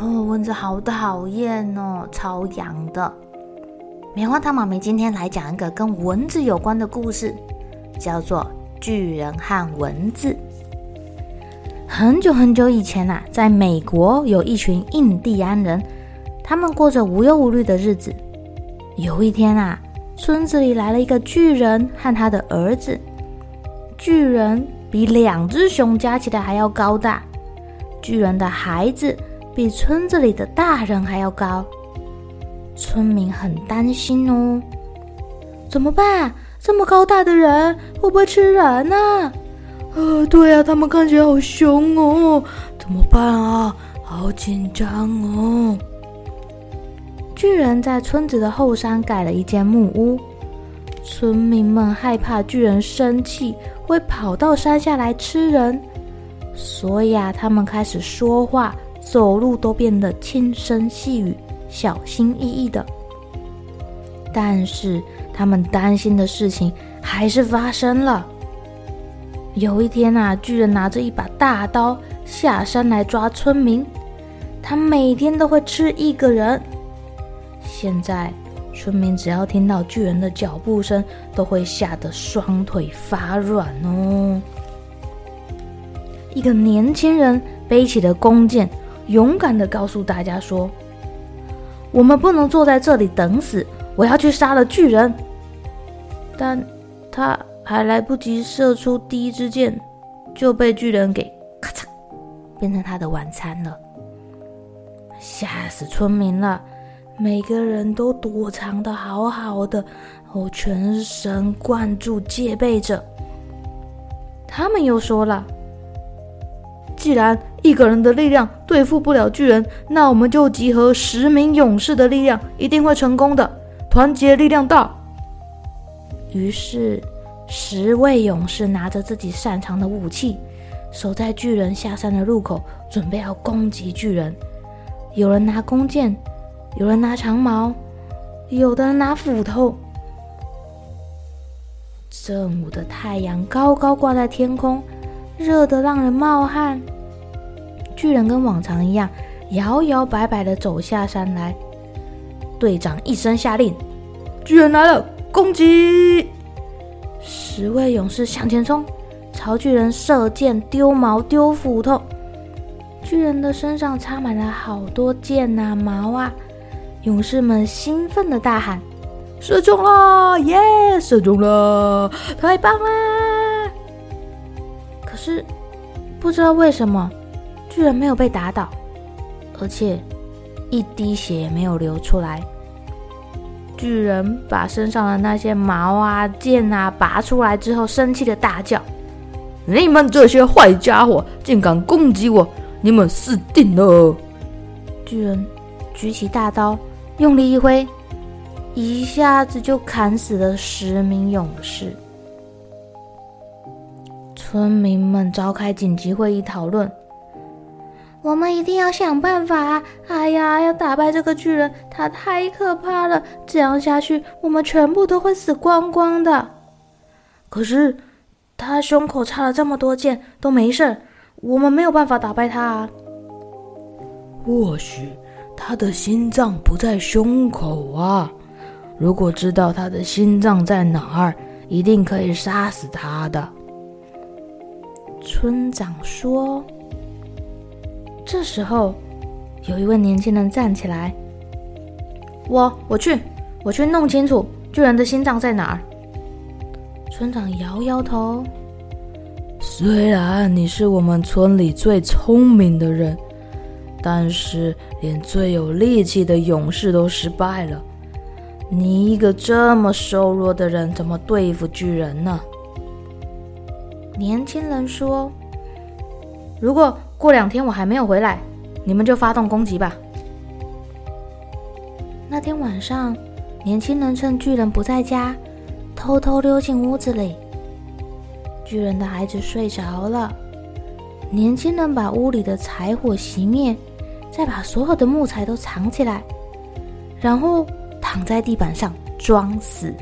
哦，蚊子好讨厌哦，超痒的。棉花糖妈咪今天来讲一个跟蚊子有关的故事，叫做《巨人和蚊子》。很久很久以前啊，在美国有一群印第安人，他们过着无忧无虑的日子。有一天啊，村子里来了一个巨人和他的儿子。巨人比两只熊加起来还要高大，巨人的孩子。比村子里的大人还要高，村民很担心哦。怎么办？这么高大的人会不会吃人呢？啊，对啊，他们看起来好凶哦。怎么办啊？好紧张哦。巨人在村子的后山盖了一间木屋，村民们害怕巨人生气会跑到山下来吃人，所以啊，他们开始说话。走路都变得轻声细语、小心翼翼的，但是他们担心的事情还是发生了。有一天啊，巨人拿着一把大刀下山来抓村民，他每天都会吃一个人。现在，村民只要听到巨人的脚步声，都会吓得双腿发软哦。一个年轻人背起了弓箭。勇敢的告诉大家说：“我们不能坐在这里等死，我要去杀了巨人。”但他还来不及射出第一支箭，就被巨人给咔嚓变成他的晚餐了，吓死村民了！每个人都躲藏的好好的，哦，全神贯注戒备着。他们又说了。既然一个人的力量对付不了巨人，那我们就集合十名勇士的力量，一定会成功的。团结力量大。于是，十位勇士拿着自己擅长的武器，守在巨人下山的路口，准备要攻击巨人。有人拿弓箭，有人拿长矛，有的人拿斧头。正午的太阳高高挂在天空，热得让人冒汗。巨人跟往常一样，摇摇摆摆地走下山来。队长一声下令：“巨人来了，攻击！”十位勇士向前冲，朝巨人射箭、丢矛、丢斧头。巨人的身上插满了好多箭啊、矛啊！勇士们兴奋地大喊：“射中了！耶，射中了！太棒啦！”可是不知道为什么。巨人没有被打倒，而且一滴血也没有流出来。巨人把身上的那些毛啊、剑啊拔出来之后，生气的大叫：“你们这些坏家伙，竟敢攻击我！你们死定了！”巨人举起大刀，用力一挥，一下子就砍死了十名勇士。村民们召开紧急会议讨论。我们一定要想办法！哎呀，要打败这个巨人，他太可怕了！这样下去，我们全部都会死光光的。可是，他胸口插了这么多箭，都没事，我们没有办法打败他啊。或许他的心脏不在胸口啊！如果知道他的心脏在哪儿，一定可以杀死他的。村长说。这时候，有一位年轻人站起来：“我我去，我去弄清楚巨人的心脏在哪儿。”村长摇摇头：“虽然你是我们村里最聪明的人，但是连最有力气的勇士都失败了。你一个这么瘦弱的人，怎么对付巨人呢？”年轻人说：“如果过两天我还没有回来。”你们就发动攻击吧。那天晚上，年轻人趁巨人不在家，偷偷溜进屋子里。巨人的孩子睡着了，年轻人把屋里的柴火熄灭，再把所有的木材都藏起来，然后躺在地板上装死。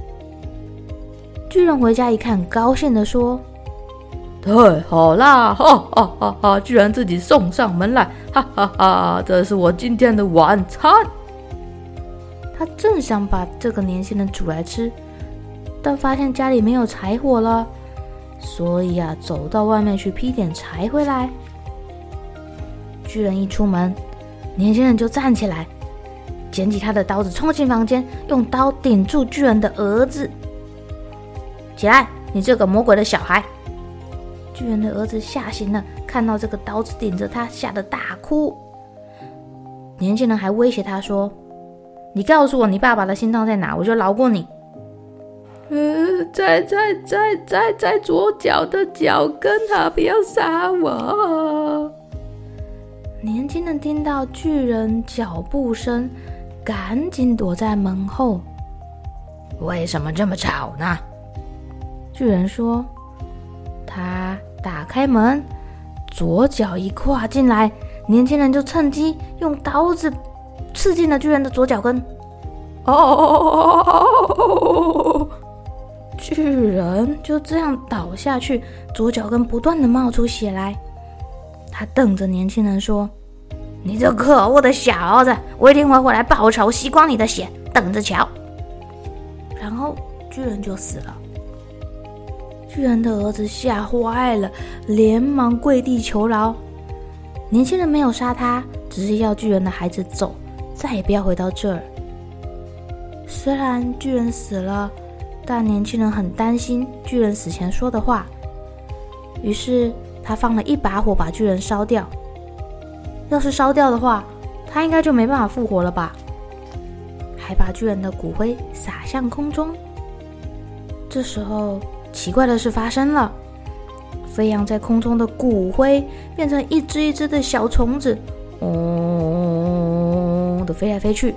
巨人回家一看，高兴地说。太好啦！哈哈哈哈！居然自己送上门来，哈哈哈！这是我今天的晚餐。他正想把这个年轻人煮来吃，但发现家里没有柴火了，所以啊，走到外面去劈点柴回来。巨人一出门，年轻人就站起来，捡起他的刀子，冲进房间，用刀顶住巨人的儿子。起来，你这个魔鬼的小孩！巨人的儿子吓醒了，看到这个刀子顶着他，吓得大哭。年轻人还威胁他说：“你告诉我你爸爸的心脏在哪，我就饶过你。”呃，在在在在在左脚的脚跟他！不要杀我！年轻人听到巨人脚步声，赶紧躲在门后。为什么这么吵呢？巨人说。他打开门，左脚一跨进来，年轻人就趁机用刀子刺进了巨人的左脚跟。哦！巨人就这样倒下去，左脚跟不断的冒出血来。他瞪着年轻人说：“你这可恶的小子，我一定会回来报仇，吸光你的血，等着瞧。”然后巨人就死了。巨人的儿子吓坏了，连忙跪地求饶。年轻人没有杀他，只是要巨人的孩子走，再也不要回到这儿。虽然巨人死了，但年轻人很担心巨人死前说的话，于是他放了一把火把巨人烧掉。要是烧掉的话，他应该就没办法复活了吧？还把巨人的骨灰撒向空中。这时候。奇怪的事发生了，飞扬在空中的骨灰变成一只一只的小虫子，嗡的飞来飞去。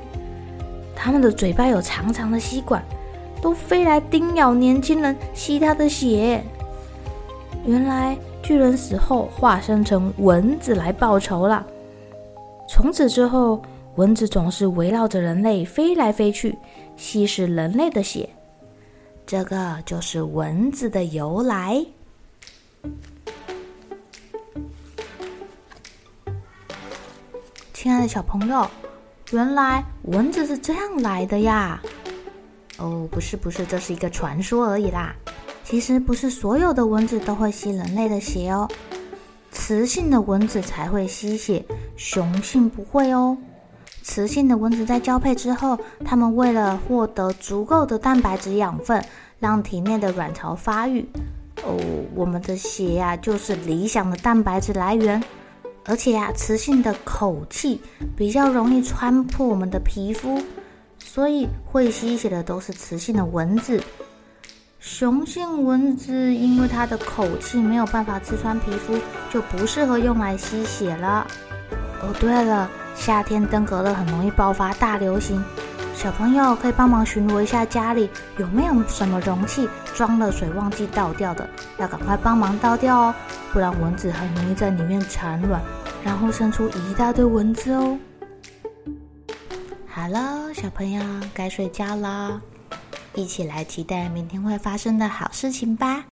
它们的嘴巴有长长的吸管，都飞来叮咬年轻人，吸他的血。原来巨人死后化身成蚊子来报仇了。从此之后，蚊子总是围绕着人类飞来飞去，吸食人类的血。这个就是蚊子的由来。亲爱的小朋友，原来蚊子是这样来的呀？哦，不是不是，这是一个传说而已啦。其实不是所有的蚊子都会吸人类的血哦，雌性的蚊子才会吸血，雄性不会哦。雌性的蚊子在交配之后，它们为了获得足够的蛋白质养分，让体内的卵巢发育。哦，我们的血呀、就是理想的蛋白质来源。而且呀、雌性的口气比较容易穿破我们的皮肤，所以会吸血的都是雌性的蚊子。雄性蚊子因为它的口气没有办法刺穿皮肤，就不适合用来吸血了。哦，对了。夏天登革热很容易爆发大流行，小朋友可以帮忙巡逻一下家里有没有什么容器装了水忘记倒掉的，要赶快帮忙倒掉哦，不然蚊子很容易在里面产卵，然后生出一大堆蚊子哦。好了，小朋友该睡觉了，一起来期待明天会发生的好事情吧。